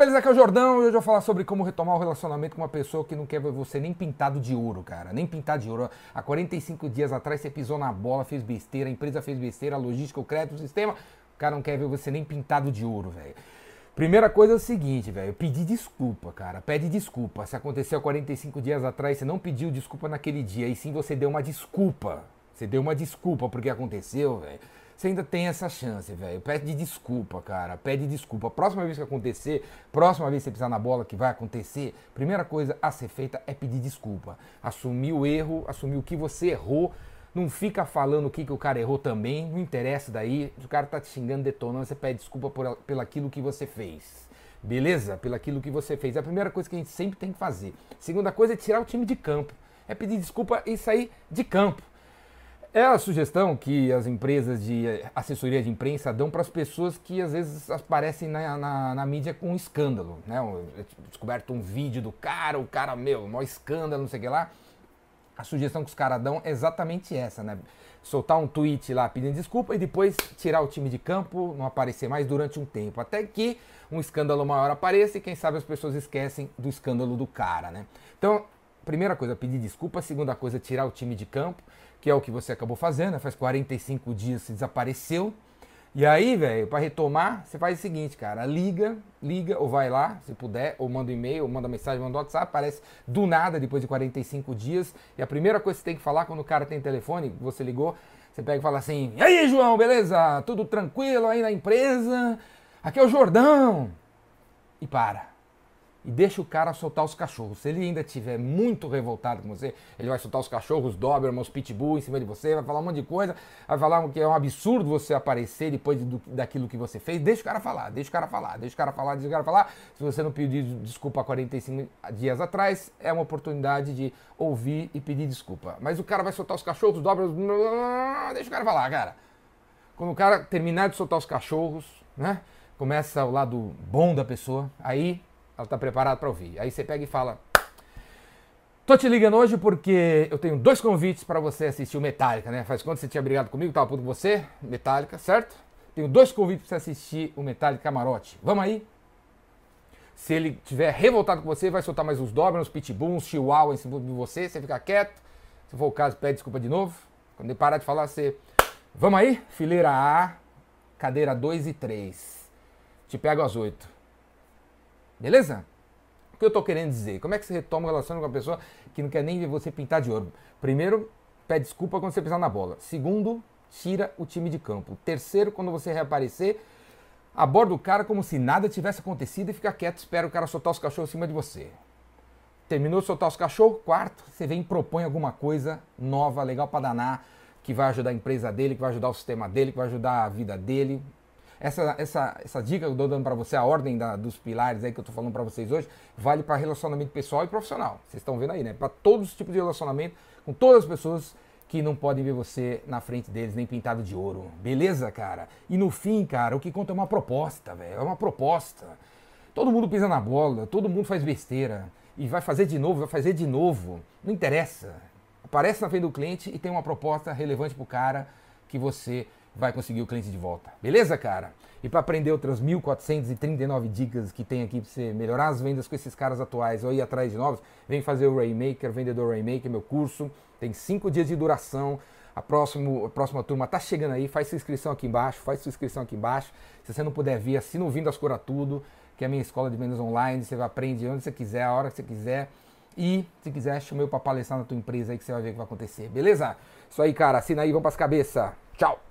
beleza? Aqui é o Jordão e hoje eu vou falar sobre como retomar o relacionamento com uma pessoa que não quer ver você nem pintado de ouro, cara. Nem pintado de ouro. Há 45 dias atrás você pisou na bola, fez besteira, a empresa fez besteira, a logística, o crédito, o sistema. O cara não quer ver você nem pintado de ouro, velho. Primeira coisa é o seguinte, velho. Pedir desculpa, cara. Pede desculpa. Se aconteceu 45 dias atrás, você não pediu desculpa naquele dia, e sim você deu uma desculpa. Você deu uma desculpa porque aconteceu, velho você ainda tem essa chance, velho. Pede desculpa, cara. Pede desculpa. Próxima vez que acontecer, próxima vez que você pisar na bola que vai acontecer, primeira coisa a ser feita é pedir desculpa. Assumir o erro, assumir o que você errou. Não fica falando o que, que o cara errou também, não interessa daí. O cara tá te xingando, detonando, você pede desculpa por, pelo aquilo que você fez. Beleza? Pelo aquilo que você fez. É a primeira coisa que a gente sempre tem que fazer. Segunda coisa é tirar o time de campo. É pedir desculpa e sair de campo. É a sugestão que as empresas de assessoria de imprensa dão para as pessoas que às vezes aparecem na, na, na, mídia com um escândalo. Né? Descoberto um vídeo do cara, o cara, meu, maior escândalo, não sei o que lá. A sugestão que os caras dão é exatamente essa, né? Soltar um tweet lá pedindo desculpa e depois tirar o time de campo, não aparecer mais durante um tempo. Até que um escândalo maior apareça e quem sabe as pessoas esquecem do escândalo do cara, né? Então, primeira coisa, pedir desculpa. Segunda coisa, tirar o time de campo, que é o que você acabou fazendo. Né? Faz 45 dias você desapareceu. E aí, velho, para retomar, você faz o seguinte, cara, liga, liga ou vai lá, se puder, ou manda um e-mail, ou manda mensagem, manda um WhatsApp, aparece do nada depois de 45 dias. E a primeira coisa que você tem que falar quando o cara tem telefone, você ligou, você pega e fala assim: "E aí, João, beleza? Tudo tranquilo aí na empresa? Aqui é o Jordão". E para e deixa o cara soltar os cachorros. Se ele ainda estiver muito revoltado com você, ele vai soltar os cachorros, Doberman, os pitbull em cima de você, vai falar um monte de coisa, vai falar que é um absurdo você aparecer depois do, daquilo que você fez. Deixa o cara falar, deixa o cara falar, deixa o cara falar, deixa o cara falar. Se você não pediu desculpa 45 dias atrás, é uma oportunidade de ouvir e pedir desculpa. Mas o cara vai soltar os cachorros, Doberman, deixa o cara falar, cara. Quando o cara terminar de soltar os cachorros, né? Começa o lado bom da pessoa, aí ela está preparada para ouvir. Aí você pega e fala: Tô te ligando hoje porque eu tenho dois convites para você assistir o Metallica, né? Faz quando você tinha brigado comigo, tava puto com você, Metallica, certo? Tenho dois convites para você assistir o Metallica Camarote. Vamos aí? Se ele tiver revoltado com você, vai soltar mais uns Doberman, uns Pitbull, uns Chihuahua em cima de você, você fica quieto. Se for o caso, pede desculpa de novo. Quando ele parar de falar, você. Vamos aí? Fileira A, cadeira 2 e 3. Te pego às 8. Beleza? O que eu estou querendo dizer? Como é que você retoma o relacionamento com uma pessoa que não quer nem ver você pintar de ouro? Primeiro, pede desculpa quando você pisar na bola. Segundo, tira o time de campo. Terceiro, quando você reaparecer, aborda o cara como se nada tivesse acontecido e fica quieto, espera o cara soltar os cachorros em cima de você. Terminou de soltar os cachorros? Quarto, você vem e propõe alguma coisa nova, legal para danar, que vai ajudar a empresa dele, que vai ajudar o sistema dele, que vai ajudar a vida dele, essa, essa, essa dica que eu estou dando para você, a ordem da, dos pilares aí que eu estou falando para vocês hoje, vale para relacionamento pessoal e profissional. Vocês estão vendo aí, né? Para todos os tipos de relacionamento, com todas as pessoas que não podem ver você na frente deles, nem pintado de ouro. Beleza, cara? E no fim, cara, o que conta é uma proposta, velho. É uma proposta. Todo mundo pisa na bola, todo mundo faz besteira. E vai fazer de novo, vai fazer de novo. Não interessa. Aparece na frente do cliente e tem uma proposta relevante pro cara que você vai conseguir o cliente de volta. Beleza, cara? E para aprender outras 1439 dicas que tem aqui para você melhorar as vendas com esses caras atuais ou ir atrás de novos, vem fazer o Rainmaker, Vendedor Rainmaker, meu curso. Tem cinco dias de duração. A, próximo, a próxima turma tá chegando aí. Faz sua inscrição aqui embaixo, faz sua inscrição aqui embaixo. Se você não puder vir, assina o Vindo Cura Tudo, que é a minha escola de vendas online. Você vai aprender onde você quiser, a hora que você quiser. E se quiser, chama eu para palestrar na tua empresa aí que você vai ver o que vai acontecer. Beleza? Isso aí, cara. Assina aí, vamos para as cabeças. Tchau!